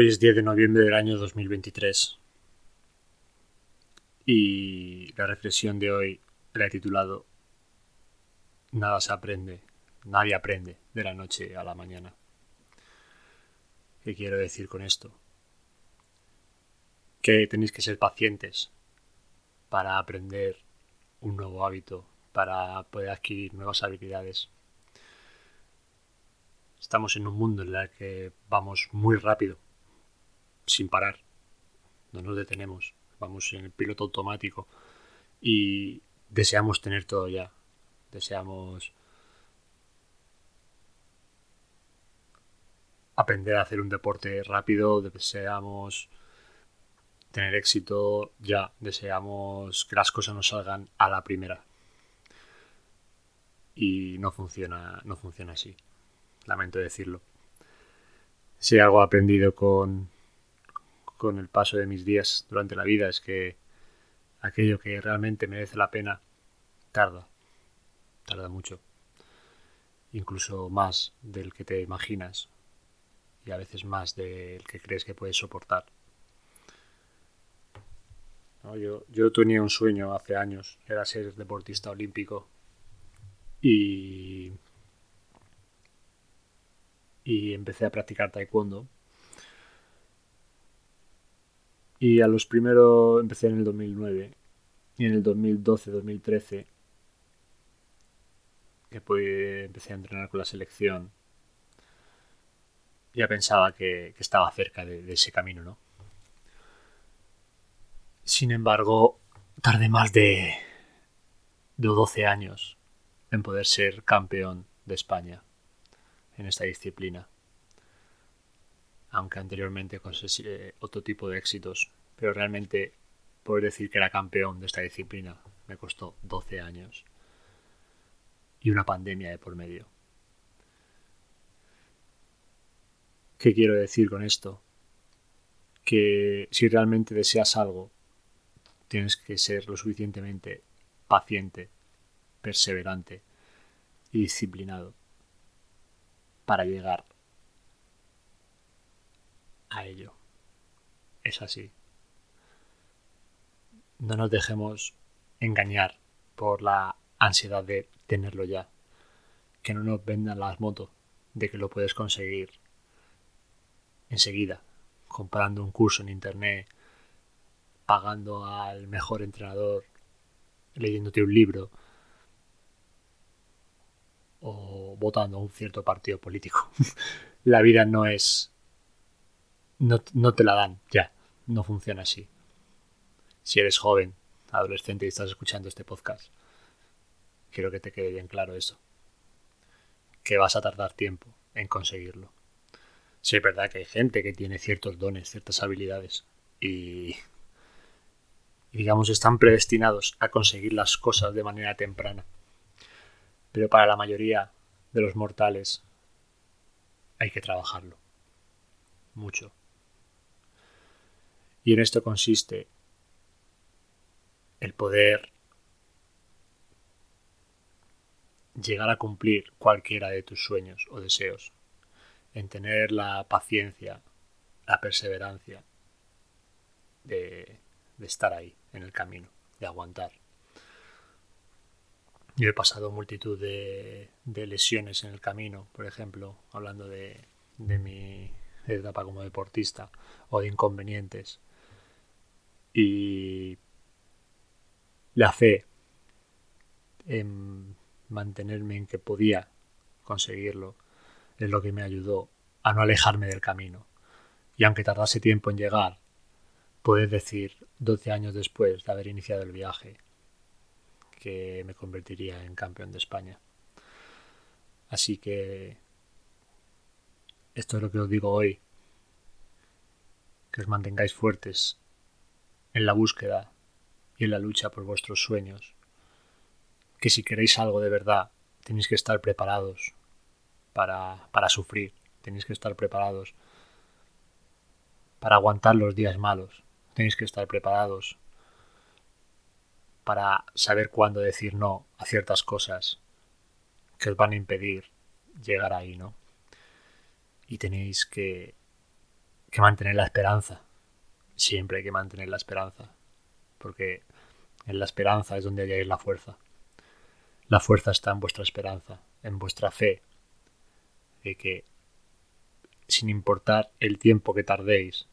Hoy es 10 de noviembre del año 2023 y la reflexión de hoy la he titulado Nada se aprende, nadie aprende de la noche a la mañana. ¿Qué quiero decir con esto? Que tenéis que ser pacientes para aprender un nuevo hábito, para poder adquirir nuevas habilidades. Estamos en un mundo en el que vamos muy rápido sin parar. No nos detenemos. Vamos en el piloto automático y deseamos tener todo ya. Deseamos aprender a hacer un deporte rápido, deseamos tener éxito ya, deseamos que las cosas nos salgan a la primera. Y no funciona, no funciona así. Lamento decirlo. Si algo he aprendido con, con el paso de mis días durante la vida es que aquello que realmente merece la pena tarda, tarda mucho, incluso más del que te imaginas y a veces más del que crees que puedes soportar. yo, yo tenía un sueño hace años, era ser deportista olímpico y, y empecé a practicar taekwondo y a los primeros empecé en el 2009 y en el 2012-2013 que pues empecé a entrenar con la selección. Ya pensaba que, estaba cerca de, ese camino, ¿no? Sin embargo, tardé más de, de 12 años en poder ser campeón de España en esta disciplina aunque anteriormente conseguí eh, otro tipo de éxitos, pero realmente poder decir que era campeón de esta disciplina me costó 12 años y una pandemia de por medio. ¿Qué quiero decir con esto? Que si realmente deseas algo, tienes que ser lo suficientemente paciente, perseverante y disciplinado para llegar a ello. Es así. No nos dejemos engañar por la ansiedad de tenerlo ya. Que no nos vendan las motos de que lo puedes conseguir enseguida, comprando un curso en internet, pagando al mejor entrenador, leyéndote un libro o votando a un cierto partido político. la vida no es no, te la dan, ya, no funciona así. Si eres joven, adolescente y estás escuchando este podcast, quiero que te quede bien claro eso. Que vas a tardar tiempo en conseguirlo. Sí, es verdad que hay gente que tiene ciertos dones, ciertas habilidades y digamos están predestinados a conseguir las cosas de manera temprana. Pero para la mayoría de los mortales hay que trabajarlo. Mucho. Y en esto consiste el poder llegar a cumplir cualquiera de tus sueños o deseos, en tener la paciencia, la perseverancia de, estar ahí en el camino, de aguantar. Yo he pasado multitud de, lesiones en el camino, por ejemplo, hablando de, mi etapa como deportista, o de inconvenientes y la fe en mantenerme en que podía conseguirlo es lo que me ayudó a no alejarme del camino. Y aunque tardase tiempo en llegar, poder decir 12 años después de haber iniciado el viaje que me convertiría en campeón de España. Así que esto es lo que os digo hoy, que os mantengáis fuertes en la búsqueda y en la lucha por vuestros sueños, que si queréis algo de verdad tenéis que estar preparados para, para sufrir, tenéis que estar preparados para aguantar los días malos, tenéis que estar preparados para saber cuándo decir no a ciertas cosas que os van a impedir llegar ahí, ¿no? Y tenéis que que mantener la esperanza. Siempre hay que mantener la esperanza. Porque en la esperanza es donde halláis la fuerza. La fuerza está en vuestra esperanza, en vuestra fe, de que sin importar el tiempo que tardéis,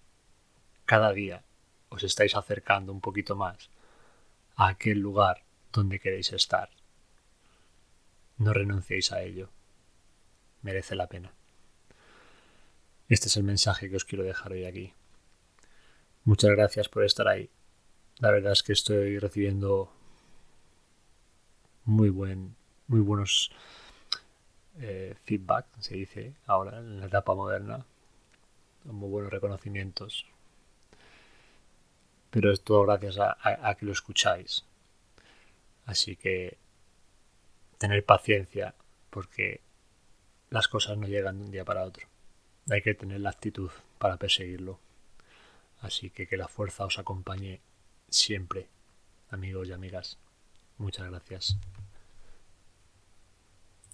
cada día os estáis acercando un poquito más a aquel lugar donde queréis estar. No renunciéis a ello. Merece la pena. Este es el mensaje que os quiero dejar hoy aquí. Muchas gracias por estar ahí. La verdad es que estoy recibiendo muy buen, muy buenos eh, feedback, se dice ahora en la etapa moderna, muy buenos reconocimientos. Pero es todo gracias a que lo escucháis. Así que tener paciencia porque las cosas no llegan de un día para otro. Hay que tener la actitud para perseguirlo. Así que que la fuerza os acompañe siempre, amigos y amigas. Muchas gracias.